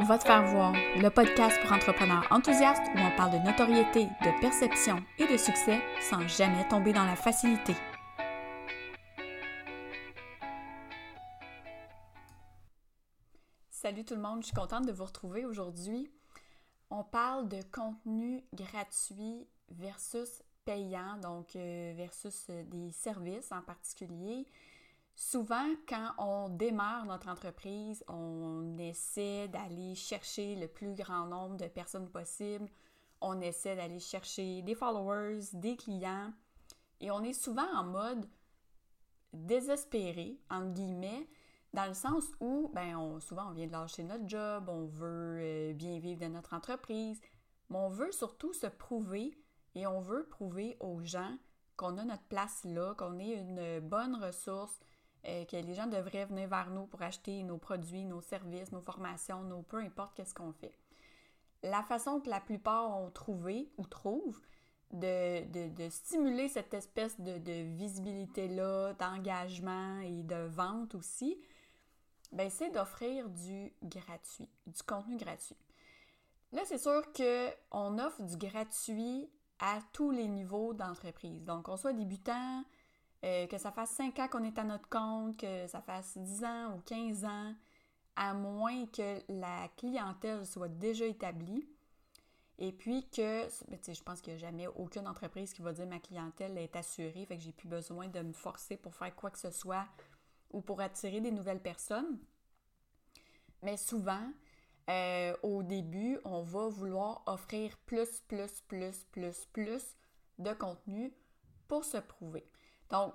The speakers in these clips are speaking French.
Va te faire voir, le podcast pour entrepreneurs enthousiastes où on parle de notoriété, de perception et de succès sans jamais tomber dans la facilité. Salut tout le monde, je suis contente de vous retrouver aujourd'hui. On parle de contenu gratuit versus payant, donc euh, versus euh, des services en particulier. Souvent, quand on démarre notre entreprise, on essaie d'aller chercher le plus grand nombre de personnes possible. On essaie d'aller chercher des followers, des clients. Et on est souvent en mode désespéré, entre guillemets, dans le sens où, ben, on, souvent, on vient de lâcher notre job, on veut euh, bien vivre de notre entreprise, mais on veut surtout se prouver et on veut prouver aux gens qu'on a notre place là, qu'on est une bonne ressource, euh, que les gens devraient venir vers nous pour acheter nos produits, nos services, nos formations, nos peu importe qu'est-ce qu'on fait. La façon que la plupart ont trouvé ou trouvent de, stimuler cette espèce de, visibilité-là, d'engagement et de vente aussi, ben c'est d'offrir du gratuit, du contenu gratuit. Là, c'est sûr qu'on offre du gratuit à tous les niveaux d'entreprise. Donc, qu'on soit débutant, euh, que ça fasse 5 ans qu'on est à notre compte, que ça fasse 10 ans ou 15 ans, à moins que la clientèle soit déjà établie. Et puis que, je pense qu'il n'y a jamais aucune entreprise qui va dire ma clientèle est assurée, fait que j'ai plus besoin de me forcer pour faire quoi que ce soit ou pour attirer des nouvelles personnes. Mais souvent, euh, au début, on va vouloir offrir plus, plus, plus, plus, plus de contenu pour se prouver. Donc,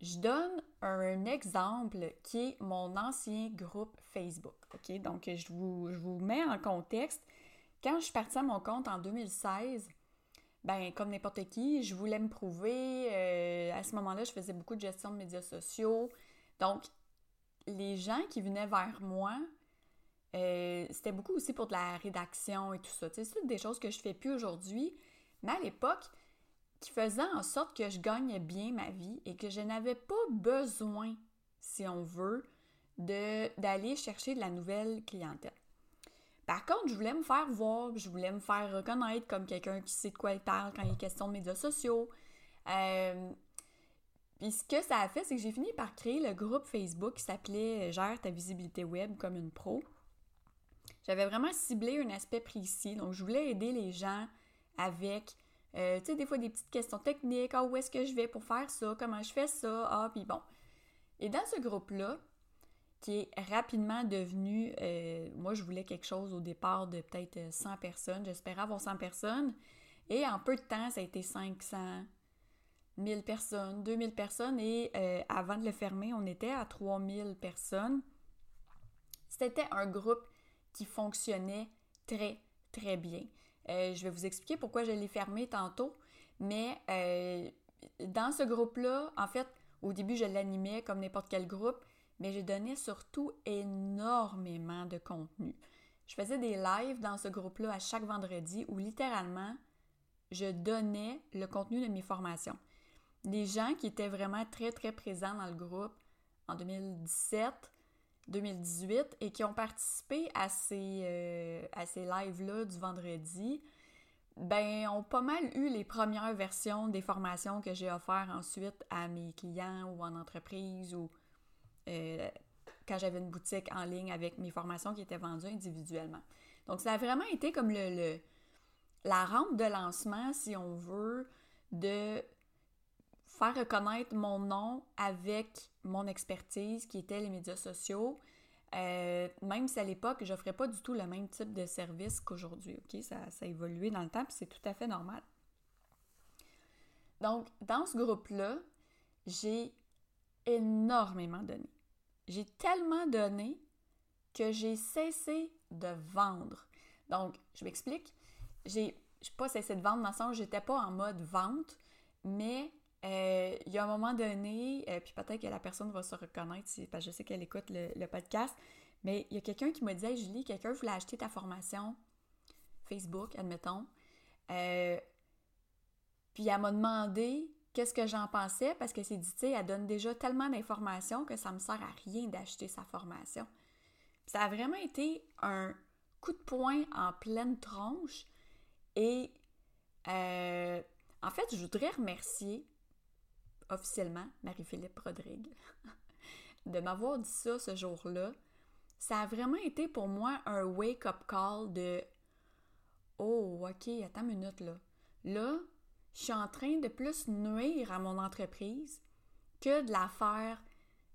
je donne un exemple qui est mon ancien groupe Facebook. OK? Donc, je vous, mets en contexte. Quand je suis partie à mon compte en 2016, ben comme n'importe qui, je voulais me prouver. Euh, à ce moment-là, je faisais beaucoup de gestion de médias sociaux. Donc, les gens qui venaient vers moi, euh, c'était beaucoup aussi pour de la rédaction et tout ça. c'est des choses que je fais plus aujourd'hui. Mais à l'époque, qui faisait en sorte que je gagnais bien ma vie et que je n'avais pas besoin, si on veut, d'aller chercher de la nouvelle clientèle. Par contre, je voulais me faire voir, je voulais me faire reconnaître comme quelqu'un qui sait de quoi il parle quand il est question de médias sociaux. Euh, puis ce que ça a fait, c'est que j'ai fini par créer le groupe Facebook qui s'appelait Gère ta visibilité web comme une pro. J'avais vraiment ciblé un aspect précis, donc je voulais aider les gens avec euh, tu sais, des fois des petites questions techniques. Ah, où est-ce que je vais pour faire ça? Comment je fais ça? Ah, puis bon. Et dans ce groupe-là, qui est rapidement devenu, euh, moi je voulais quelque chose au départ de peut-être 100 personnes, j'espérais avoir 100 personnes, et en peu de temps, ça a été 500, 1000 personnes, 2000 personnes, et euh, avant de le fermer, on était à 3000 personnes. C'était un groupe qui fonctionnait très, très bien. Euh, je vais vous expliquer pourquoi je l'ai fermé tantôt. Mais euh, dans ce groupe-là, en fait, au début, je l'animais comme n'importe quel groupe, mais je donnais surtout énormément de contenu. Je faisais des lives dans ce groupe-là à chaque vendredi où littéralement, je donnais le contenu de mes formations. Des gens qui étaient vraiment très, très présents dans le groupe en 2017, 2018 et qui ont participé à ces, euh, ces lives-là du vendredi, ben, ont pas mal eu les premières versions des formations que j'ai offertes ensuite à mes clients ou en entreprise ou euh, quand j'avais une boutique en ligne avec mes formations qui étaient vendues individuellement. Donc, ça a vraiment été comme le la rampe de lancement, si on veut, de faire reconnaître mon nom avec mon expertise qui était les médias sociaux, euh, même si à l'époque, je n'offrais pas du tout le même type de service qu'aujourd'hui. Ça, a évolué dans le temps, c'est tout à fait normal. Donc, dans ce groupe-là, j'ai énormément donné. J'ai tellement donné que j'ai cessé de vendre. Donc, je m'explique. J'ai pas cessé de vendre dans le sens où j'étais pas en mode vente, mais euh, il y a un moment donné, euh, puis peut-être que la personne va se reconnaître, parce que je sais qu'elle écoute le, podcast, mais il y a quelqu'un qui me dit Julie, quelqu'un voulait acheter ta formation Facebook, admettons. Euh, puis elle m'a demandé qu'est-ce que j'en pensais, parce que c'est dit, tu sais, elle donne déjà tellement d'informations que ça me sert à rien d'acheter sa formation. ça a vraiment été un coup de poing en pleine tronche. Et en fait, je voudrais remercier officiellement Marie-Philippe Rodrigue de m'avoir dit ça ce jour-là. Ça a vraiment été pour moi un wake-up call de Oh, ok, attends une minute là. Là, je suis en train de plus nuire à mon entreprise que de la faire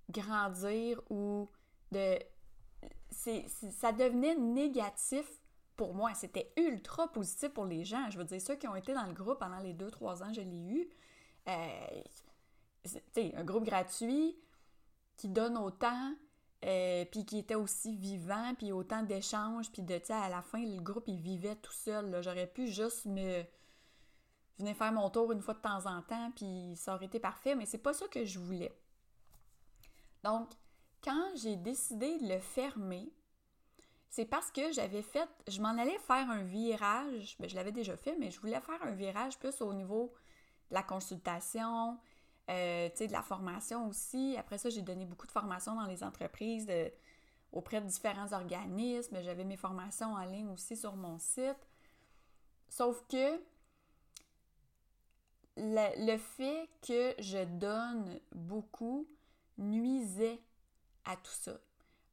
grandir ou de. ça devenait négatif pour moi. C'était ultra positif pour les gens. Je veux dire, ceux qui ont été dans le groupe pendant les deux, trois ans, je l'ai eu. Euh, un groupe gratuit qui donne autant, euh, puis qui était aussi vivant, puis autant d'échanges, puis de, tu à la fin, le groupe, il vivait tout seul. J'aurais pu juste me venir faire mon tour une fois de temps en temps, puis ça aurait été parfait, mais c'est pas ça que je voulais. Donc, quand j'ai décidé de le fermer, c'est parce que j'avais fait, je m'en allais faire un virage, ben, je l'avais déjà fait, mais je voulais faire un virage plus au niveau de la consultation, euh, de la formation aussi. Après ça, j'ai donné beaucoup de formations dans les entreprises auprès de différents organismes. J'avais mes formations en ligne aussi sur mon site. Sauf que le, fait que je donne beaucoup nuisait à tout ça.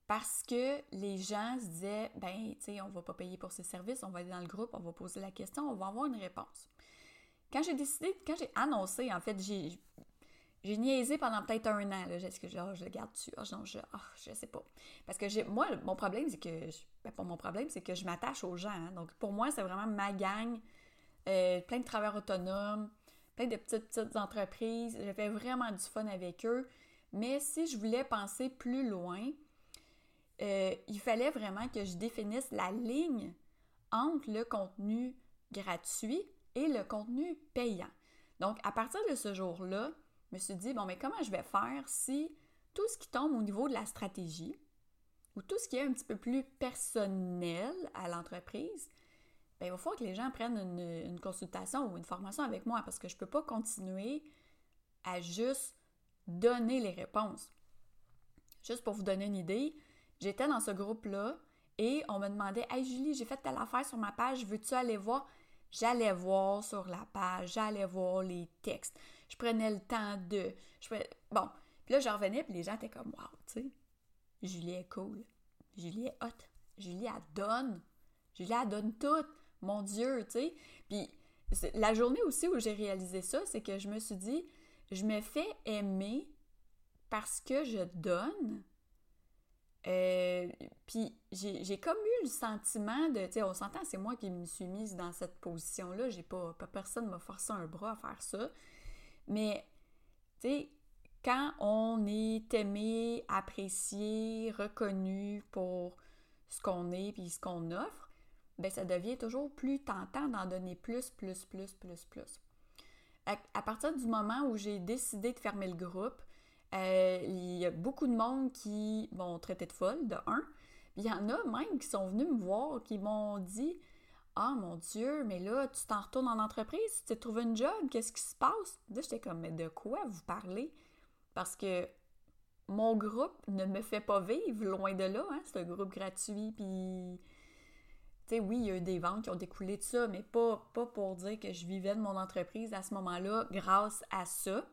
Parce que les gens se disaient, ben, tu sais, on va pas payer pour ces services, on va aller dans le groupe, on va poser la question, on va avoir une réponse. Quand j'ai décidé, quand j'ai annoncé, en fait, j'ai j'ai niaisé pendant peut-être un an. Est-ce que je, je le garde dessus? Oh, je, oh, je sais pas. Parce que moi, mon problème, c'est que. Ben, pas mon problème, c'est que je m'attache aux gens. Hein. Donc, pour moi, c'est vraiment ma gang. Euh, plein de travailleurs autonomes, plein de petites, petites entreprises. J'avais vraiment du fun avec eux. Mais si je voulais penser plus loin, euh, il fallait vraiment que je définisse la ligne entre le contenu gratuit et le contenu payant. Donc, à partir de ce jour-là, je me suis dit, bon, mais comment je vais faire si tout ce qui tombe au niveau de la stratégie ou tout ce qui est un petit peu plus personnel à l'entreprise, bien, il va falloir que les gens prennent une, consultation ou une formation avec moi parce que je ne peux pas continuer à juste donner les réponses. Juste pour vous donner une idée, j'étais dans ce groupe-là et on me demandait Hey Julie, j'ai fait telle affaire sur ma page, veux-tu aller voir? J'allais voir sur la page, j'allais voir les textes, je prenais le temps de. Je Bon, puis là, j'en revenais, puis les gens étaient comme, wow, tu sais, Julie est cool, Julie est hot, Julie, elle donne, Julie, elle donne tout, mon Dieu, tu sais. Puis la journée aussi où j'ai réalisé ça, c'est que je me suis dit, je me fais aimer parce que je donne. Euh, puis j'ai comme eu le sentiment de, tu sais, on s'entend, c'est moi qui me suis mise dans cette position-là, j'ai pas, pas personne m'a forcé un bras à faire ça. Mais, tu sais, quand on est aimé, apprécié, reconnu pour ce qu'on est puis ce qu'on offre, ben ça devient toujours plus tentant d'en donner plus, plus, plus, plus, plus. À, partir du moment où j'ai décidé de fermer le groupe, euh, il y a beaucoup de monde qui m'ont traité de folle, de un. Il y en a même qui sont venus me voir, qui m'ont dit ah mon Dieu, mais là, tu t'en retournes en entreprise, tu trouvé une job, qu'est-ce qui se passe? Là, j'étais comme, mais de quoi vous parlez? Parce que mon groupe ne me fait pas vivre loin de là, hein, c'est un groupe gratuit, puis. Tu sais, oui, il y a eu des ventes qui ont découlé de ça, mais pas, pas pour dire que je vivais de mon entreprise à ce moment-là grâce à ça.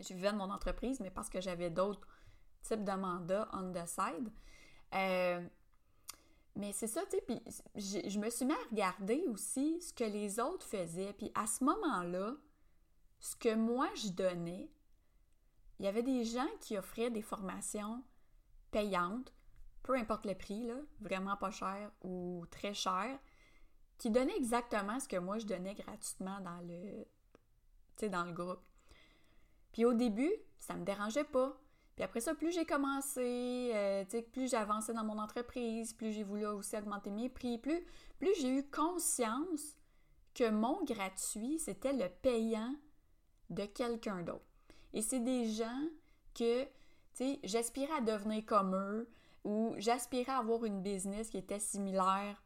Je vivais de mon entreprise, mais parce que j'avais d'autres types de mandats on the side. Euh, mais c'est ça, tu sais, puis je me suis mis à regarder aussi ce que les autres faisaient. Puis à ce moment-là, ce que moi je donnais, il y avait des gens qui offraient des formations payantes, peu importe le prix, là, vraiment pas cher ou très cher, qui donnaient exactement ce que moi je donnais gratuitement dans le, dans le groupe. Puis au début, ça me dérangeait pas. Puis après ça, plus j'ai commencé, euh, plus j'ai avancé dans mon entreprise, plus j'ai voulu aussi augmenter mes prix, plus, plus j'ai eu conscience que mon gratuit, c'était le payant de quelqu'un d'autre. Et c'est des gens que, tu sais, j'aspirais à devenir comme eux ou j'aspirais à avoir une business qui était similaire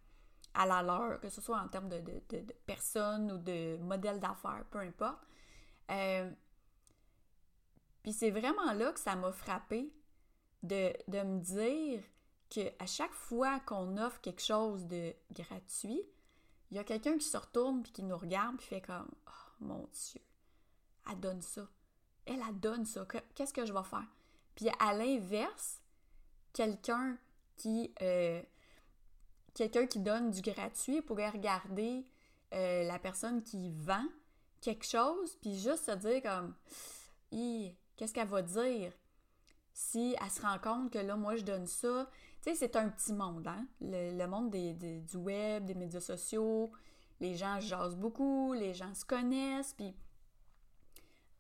à la leur, que ce soit en termes de, de, personnes ou de modèle d'affaires, peu importe. Euh, puis c'est vraiment là que ça m'a frappé de, me dire qu'à chaque fois qu'on offre quelque chose de gratuit, il y a quelqu'un qui se retourne puis qui nous regarde puis fait comme Oh mon Dieu, elle donne ça. Elle, elle donne ça. Qu'est-ce que je vais faire? Puis à l'inverse, quelqu'un qui, euh, quelqu'un qui donne du gratuit pourrait regarder euh, la personne qui vend quelque chose, puis juste se dire comme, qu'est-ce qu'elle va dire? Si elle se rend compte que là, moi, je donne ça. Tu sais, c'est un petit monde, hein? Le, monde du web, des médias sociaux, les gens jasent beaucoup, les gens se connaissent, puis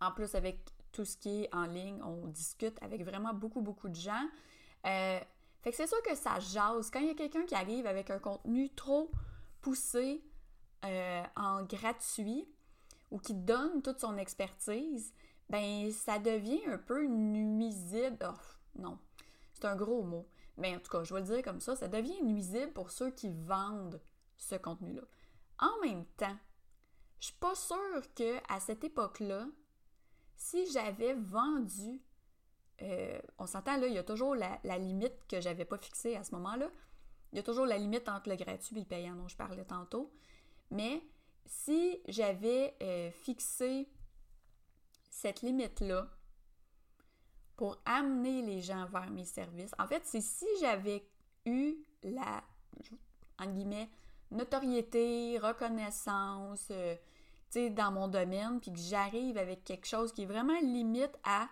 en plus, avec tout ce qui est en ligne, on discute avec vraiment beaucoup, beaucoup de gens. Euh, fait que c'est sûr que ça jase. Quand il y a quelqu'un qui arrive avec un contenu trop poussé euh, en gratuit ou qui donne toute son expertise, ben ça devient un peu nuisible. Oh, non, c'est un gros mot. Mais en tout cas, je vais le dire comme ça, ça devient nuisible pour ceux qui vendent ce contenu-là. En même temps, je suis pas sûre que à cette époque-là, si j'avais vendu euh, on s'entend là, il y a toujours la, limite que j'avais pas fixée à ce moment-là. Il y a toujours la limite entre le gratuit et le payant dont je parlais tantôt. Mais si j'avais euh, fixé cette limite-là pour amener les gens vers mes services, en fait, c'est si j'avais eu la, en guillemets, notoriété, reconnaissance, euh, tu sais, dans mon domaine, puis que j'arrive avec quelque chose qui est vraiment limite à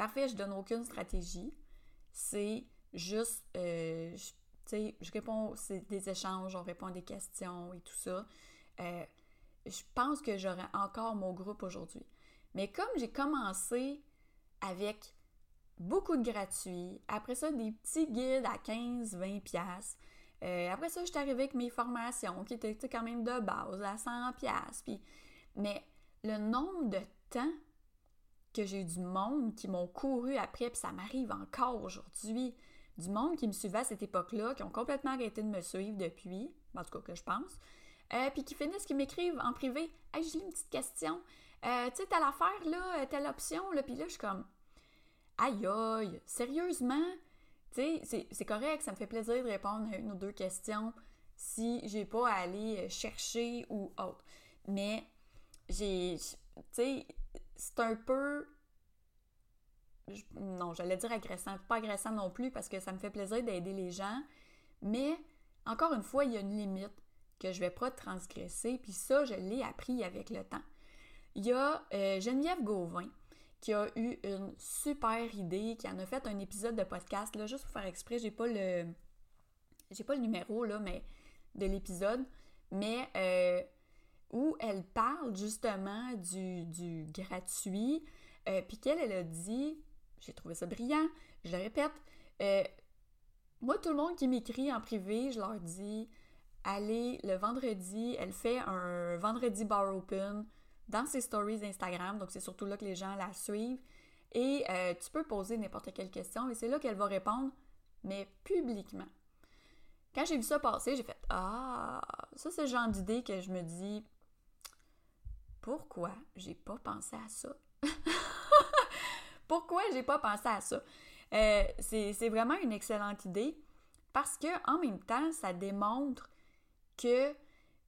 Parfait, je donne aucune stratégie. C'est juste, euh, tu sais, je réponds, c'est des échanges, on répond à des questions et tout ça. Euh, je pense que j'aurais encore mon groupe aujourd'hui. Mais comme j'ai commencé avec beaucoup de gratuits, après ça, des petits guides à 15, 20 pièces. après ça, je suis arrivée avec mes formations qui étaient quand même de base à 100 pièces. Mais le nombre de temps que j'ai eu du monde qui m'ont couru après, puis ça m'arrive encore aujourd'hui. Du monde qui me suivait à cette époque-là, qui ont complètement arrêté de me suivre depuis, en tout cas que je pense, euh, puis qui finissent, qui m'écrivent en privé Hey, j'ai une petite question. Euh, tu sais, telle affaire, là, telle option, là, puis là, je suis comme Aïe, aïe, sérieusement, tu sais, c'est correct, ça me fait plaisir de répondre à une ou deux questions si j'ai pas à aller chercher ou autre. Mais j'ai, tu sais, c'est un peu. Non, j'allais dire agressant. Pas agressant non plus parce que ça me fait plaisir d'aider les gens. Mais encore une fois, il y a une limite que je vais pas transgresser. Puis ça, je l'ai appris avec le temps. Il y a euh, Geneviève Gauvin qui a eu une super idée, qui en a fait un épisode de podcast, là, juste pour faire exprès, j'ai pas le. J'ai pas le numéro, là, mais de l'épisode. Mais euh, où elle parle justement du, gratuit, euh, puis qu'elle, elle a dit, j'ai trouvé ça brillant, je le répète, moi, tout le monde qui m'écrit en privé, je leur dis, allez, le vendredi, elle fait un vendredi bar open dans ses stories Instagram, donc c'est surtout là que les gens la suivent, et euh, tu peux poser n'importe quelle question, et c'est là qu'elle va répondre, mais publiquement. Quand j'ai vu ça passer, j'ai fait Ah, ça c'est le genre d'idée que je me dis, pourquoi j'ai pas pensé à ça? pourquoi j'ai pas pensé à ça? Euh, c'est vraiment une excellente idée parce que en même temps, ça démontre que,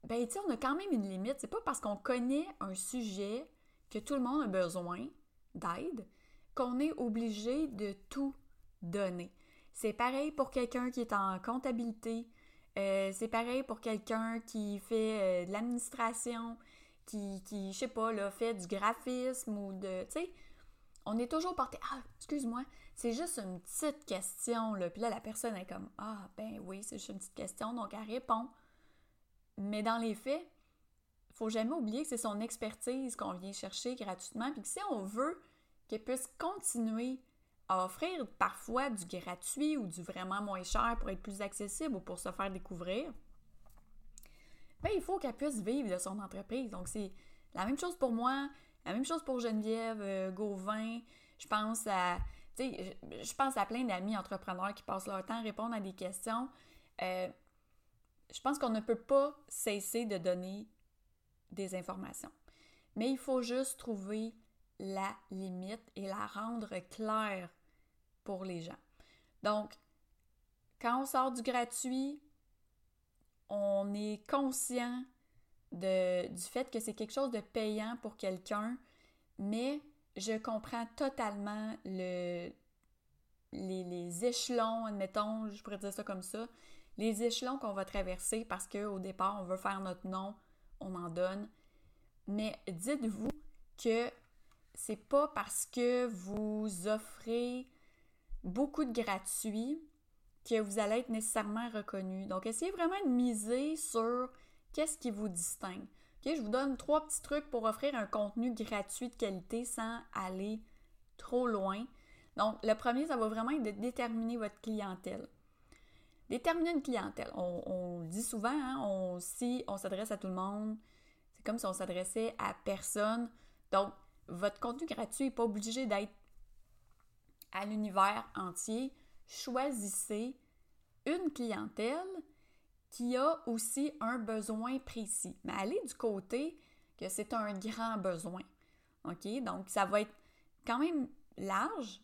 ben, on a quand même une limite. C'est pas parce qu'on connaît un sujet que tout le monde a besoin d'aide qu'on est obligé de tout donner. C'est pareil pour quelqu'un qui est en comptabilité. Euh, c'est pareil pour quelqu'un qui fait euh, de l'administration qui, qui je sais pas, là, fait du graphisme ou de. Tu sais, on est toujours porté. Ah, excuse-moi, c'est juste une petite question, là. Puis là, la personne est comme Ah, ben oui, c'est juste une petite question, donc elle répond. Mais dans les faits, faut jamais oublier que c'est son expertise qu'on vient chercher gratuitement, puis que si on veut qu'elle puisse continuer à offrir parfois du gratuit ou du vraiment moins cher pour être plus accessible ou pour se faire découvrir, ben, il faut qu'elle puisse vivre de son entreprise. Donc, c'est la même chose pour moi, la même chose pour Geneviève euh, Gauvin. Je pense à, je pense à plein d'amis entrepreneurs qui passent leur temps à répondre à des questions. Euh, je pense qu'on ne peut pas cesser de donner des informations. Mais il faut juste trouver la limite et la rendre claire pour les gens. Donc, quand on sort du gratuit, on est conscient du fait que c'est quelque chose de payant pour quelqu'un, mais je comprends totalement le, les, les, échelons, admettons, je pourrais dire ça comme ça, les échelons qu'on va traverser parce qu'au départ, on veut faire notre nom, on en donne. Mais dites-vous que c'est pas parce que vous offrez beaucoup de gratuits que vous allez être nécessairement reconnu. Donc, essayez vraiment de miser sur qu'est-ce qui vous distingue. je vous donne trois petits trucs pour offrir un contenu gratuit de qualité sans aller trop loin. Donc, le premier, ça va vraiment être de déterminer votre clientèle. Déterminer une clientèle. On, dit souvent, hein, on, si on s'adresse à tout le monde, c'est comme si on s'adressait à personne. Donc, votre contenu gratuit n'est pas obligé d'être à l'univers entier. Choisissez une clientèle qui a aussi un besoin précis. Mais allez du côté que c'est un grand besoin. OK? Donc, ça va être quand même large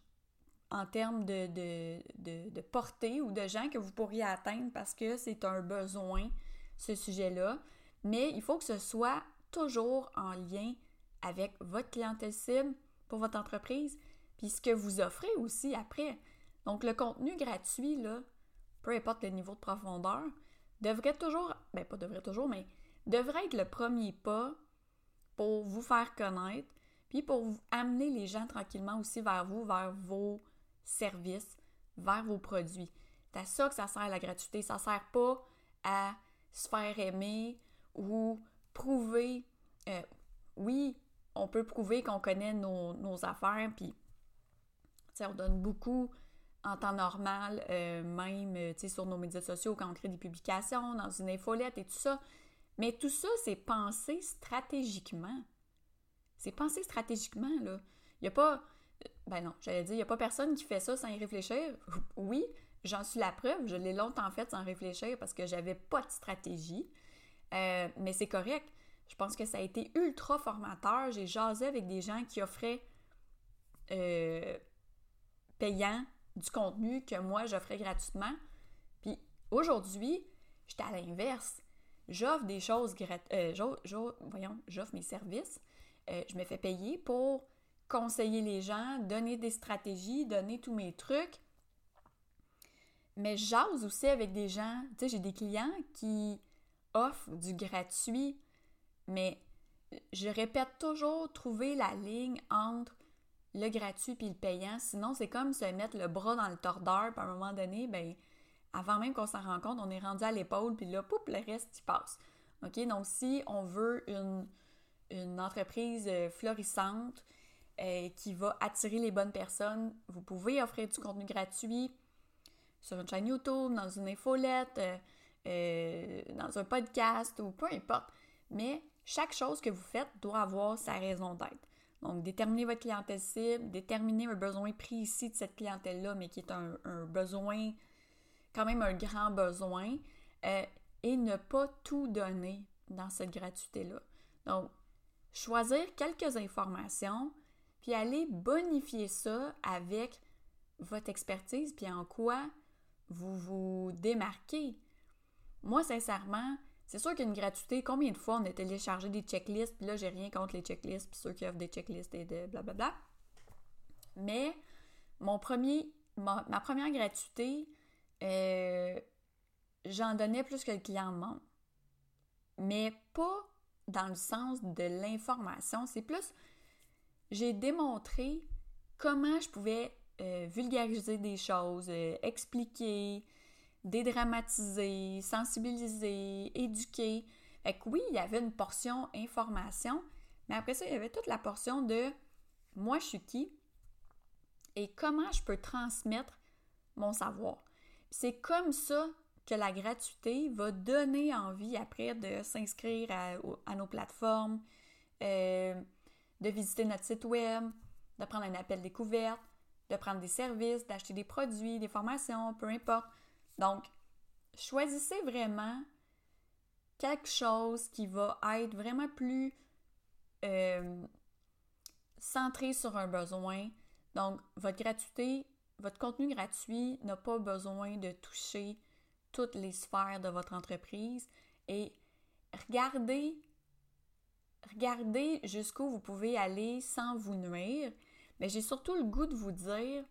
en termes de, de, de, portée ou de gens que vous pourriez atteindre parce que c'est un besoin, ce sujet-là. Mais il faut que ce soit toujours en lien avec votre clientèle cible pour votre entreprise, puis ce que vous offrez aussi après. Donc, le contenu gratuit, là, peu importe le niveau de profondeur, devrait toujours, ben pas devrait toujours, mais devrait être le premier pas pour vous faire connaître, puis pour vous amener les gens tranquillement aussi vers vous, vers vos services, vers vos produits. C'est à ça que ça sert la gratuité. Ça sert pas à se faire aimer ou prouver. Euh, oui, on peut prouver qu'on connaît nos, nos affaires, puis on donne beaucoup en temps normal, euh, même euh, sur nos médias sociaux, quand on crée des publications, dans une infolette et tout ça. Mais tout ça, c'est pensé stratégiquement. C'est pensé stratégiquement, là. Il n'y a pas. Ben non, j'allais dire, il n'y a pas personne qui fait ça sans y réfléchir. Oui, j'en suis la preuve. Je l'ai longtemps fait sans réfléchir parce que j'avais pas de stratégie. Euh, mais c'est correct. Je pense que ça a été ultra formateur. J'ai jasé avec des gens qui offraient payant du contenu que moi j'offrais gratuitement. Puis aujourd'hui, j'étais à l'inverse. J'offre des choses gratuites. Euh, voyons, j'offre mes services. Euh, je me fais payer pour conseiller les gens, donner des stratégies, donner tous mes trucs. Mais j'ose aussi avec des gens. Tu sais, j'ai des clients qui offrent du gratuit, mais je répète toujours trouver la ligne entre le gratuit puis le payant. Sinon, c'est comme se mettre le bras dans le tordeur, puis à un moment donné, ben, avant même qu'on s'en rende compte, on est rendu à l'épaule, puis là, poup, le reste, il passe. OK? Donc, si on veut une, une entreprise euh, florissante euh, qui va attirer les bonnes personnes, vous pouvez offrir du contenu gratuit sur une chaîne YouTube, dans une infolette, euh, dans un podcast ou peu importe. Mais chaque chose que vous faites doit avoir sa raison d'être. Donc, déterminer votre clientèle cible, déterminer un besoin précis de cette clientèle-là, mais qui est un, besoin, quand même un grand besoin, euh, et ne pas tout donner dans cette gratuité-là. Donc, choisir quelques informations, puis aller bonifier ça avec votre expertise, puis en quoi vous vous démarquez. Moi, sincèrement, c'est sûr qu'une gratuité, combien de fois on a téléchargé des checklists, puis là, j'ai rien contre les checklists, puis ceux qui offrent des checklists et de blablabla. Mais mon premier, ma, première gratuité, euh, j'en donnais plus que le client demande. Mais pas dans le sens de l'information, c'est plus, j'ai démontré comment je pouvais euh, vulgariser des choses, euh, expliquer, dédramatiser, sensibiliser, éduquer. Fait que oui, il y avait une portion information, mais après ça, il y avait toute la portion de moi, je suis qui et comment je peux transmettre mon savoir. C'est comme ça que la gratuité va donner envie après de s'inscrire à, nos plateformes, euh, de visiter notre site web, de prendre un appel découverte, de prendre des services, d'acheter des produits, des formations, peu importe. Donc, choisissez vraiment quelque chose qui va être vraiment plus euh, centré sur un besoin. Donc, votre gratuité, votre contenu gratuit n'a pas besoin de toucher toutes les sphères de votre entreprise et regardez, regardez jusqu'où vous pouvez aller sans vous nuire. Mais j'ai surtout le goût de vous dire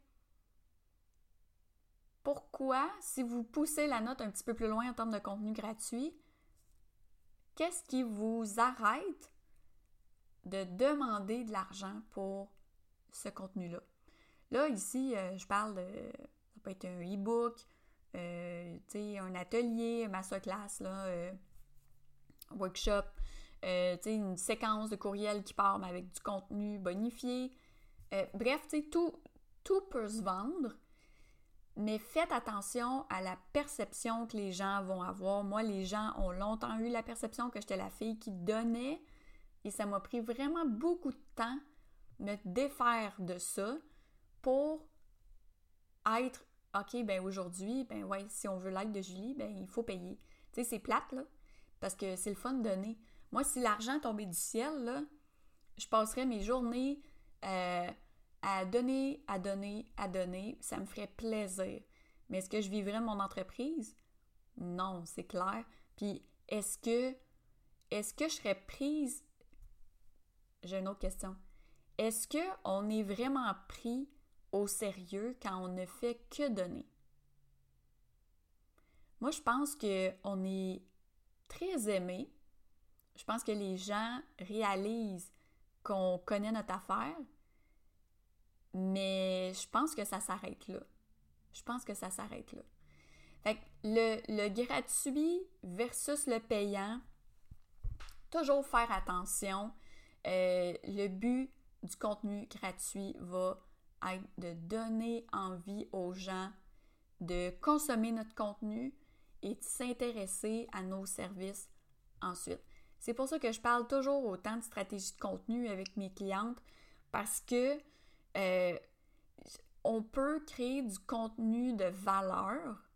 pourquoi, si vous poussez la note un petit peu plus loin en termes de contenu gratuit, qu'est-ce qui vous arrête de demander de l'argent pour ce contenu-là? Là, ici, euh, je parle de. Ça peut être un e-book, euh, un atelier, un masterclass, là, euh, workshop, une séquence de courriel qui part avec du contenu bonifié. bref, tout, tout peut se vendre mais faites attention à la perception que les gens vont avoir. Moi, les gens ont longtemps eu la perception que j'étais la fille qui donnait et ça m'a pris vraiment beaucoup de temps me défaire de ça pour être OK, ben aujourd'hui, ben ouais, si on veut l'aide de Julie, ben il faut payer. Tu sais, c'est plate, là, parce que c'est le fun de donner. Moi, si l'argent tombait du ciel, je passerais mes journées euh, à donner, à donner, à donner, ça me ferait plaisir. Mais est-ce que je vivrais mon entreprise? Non, c'est clair. Puis est-ce que est-ce que je serais prise? J'ai une autre question. Est-ce que on est vraiment pris au sérieux quand on ne fait que donner? Moi, je pense que on est très aimé. Je pense que les gens réalisent qu'on connaît notre affaire, mais je pense que ça s'arrête là. Je pense que ça s'arrête là. Le, le gratuit versus le payant, toujours faire attention. Euh, le but du contenu gratuit va être de donner envie aux gens de consommer notre contenu et de s'intéresser à nos services ensuite. C'est pour ça que je parle toujours autant de stratégie de contenu avec mes clientes parce que euh, on peut créer du contenu de valeur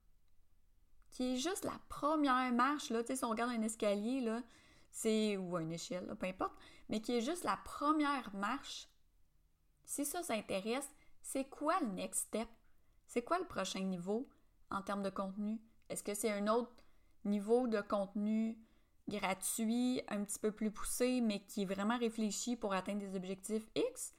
qui est juste la première marche, là, si on regarde un escalier, là, c'est, ou une échelle, peu importe, mais qui est juste la première marche. Si ça s'intéresse, c'est quoi le next step? C'est quoi le prochain niveau en termes de contenu? Est-ce que c'est un autre niveau de contenu gratuit, un petit peu plus poussé, mais qui est vraiment réfléchi pour atteindre des objectifs X?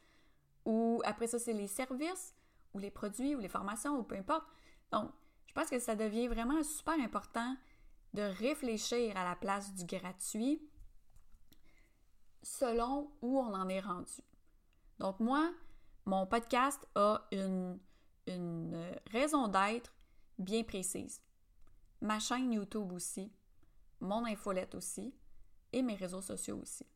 Ou après ça, c'est les services, ou les produits, ou les formations, ou peu importe. Donc, je pense que ça devient vraiment super important de réfléchir à la place du gratuit selon où on en est rendu. Donc, moi, mon podcast a une, raison d'être bien précise. Ma chaîne YouTube aussi, mon infolette aussi, et mes réseaux sociaux aussi.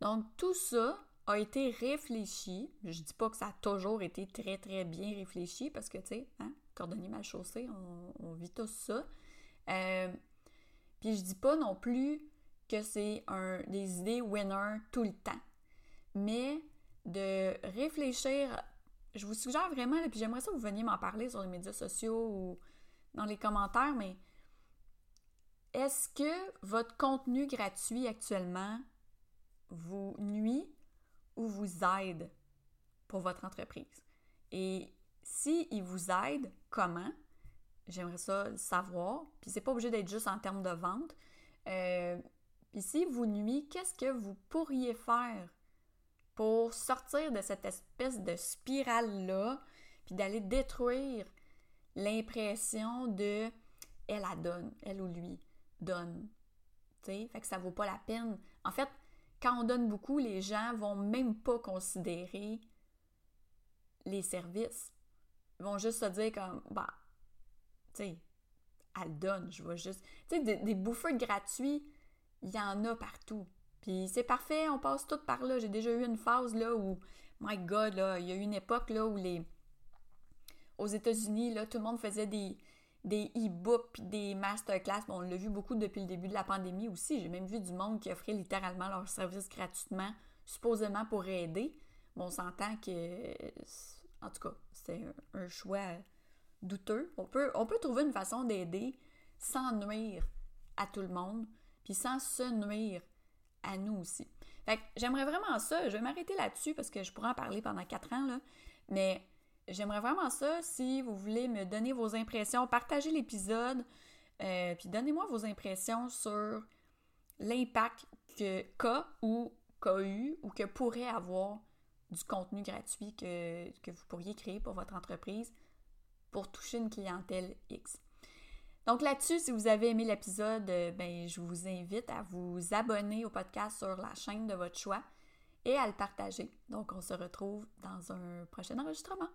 Donc, tout ça, a été réfléchi. Je dis pas que ça a toujours été très, très bien réfléchi parce que, tu sais, hein, cordonnier mal chaussé, on, vit tous ça. Euh, puis je dis pas non plus que c'est un, des idées winner tout le temps. Mais de réfléchir, je vous suggère vraiment, et puis j'aimerais ça que vous veniez m'en parler sur les médias sociaux ou dans les commentaires, mais est-ce que votre contenu gratuit actuellement vous nuit ou vous aide pour votre entreprise? Et s'il il vous aide, comment? J'aimerais ça savoir. Puis c'est pas obligé d'être juste en termes de vente. Euh, puis s'il vous nuit, qu'est-ce que vous pourriez faire pour sortir de cette espèce de spirale-là, puis d'aller détruire l'impression de elle la donne, elle ou lui? Donne. sais, Fait que ça vaut pas la peine. En fait, quand on donne beaucoup, les gens vont même pas considérer les services. Ils vont juste se dire comme, bah, tu sais, elle donne, je vois juste. Tu sais, des, des bouffeurs gratuits, il y en a partout. Puis c'est parfait, on passe tout par là. J'ai déjà eu une phase là où, my God, là, il y a eu une époque là où les. Aux États-Unis, là, tout le monde faisait des, des e-books des masterclass. Bon, on l'a vu beaucoup depuis le début de la pandémie aussi. J'ai même vu du monde qui offrait littéralement leur service gratuitement, supposément pour aider. Bon, on s'entend que, en tout cas, c'est un, choix douteux. On peut, on peut trouver une façon d'aider sans nuire à tout le monde, puis sans se nuire à nous aussi. Fait que j'aimerais vraiment ça. Je vais m'arrêter là-dessus parce que je pourrais en parler pendant quatre ans, là. Mais j'aimerais vraiment ça. Si vous voulez me donner vos impressions, partagez l'épisode, euh, puis donnez-moi vos impressions sur l'impact que qu'a ou qu'a eu ou que pourrait avoir du contenu gratuit que, que vous pourriez créer pour votre entreprise pour toucher une clientèle X. Donc là-dessus, si vous avez aimé l'épisode, euh, ben, je vous invite à vous abonner au podcast sur la chaîne de votre choix et à le partager. Donc on se retrouve dans un prochain enregistrement.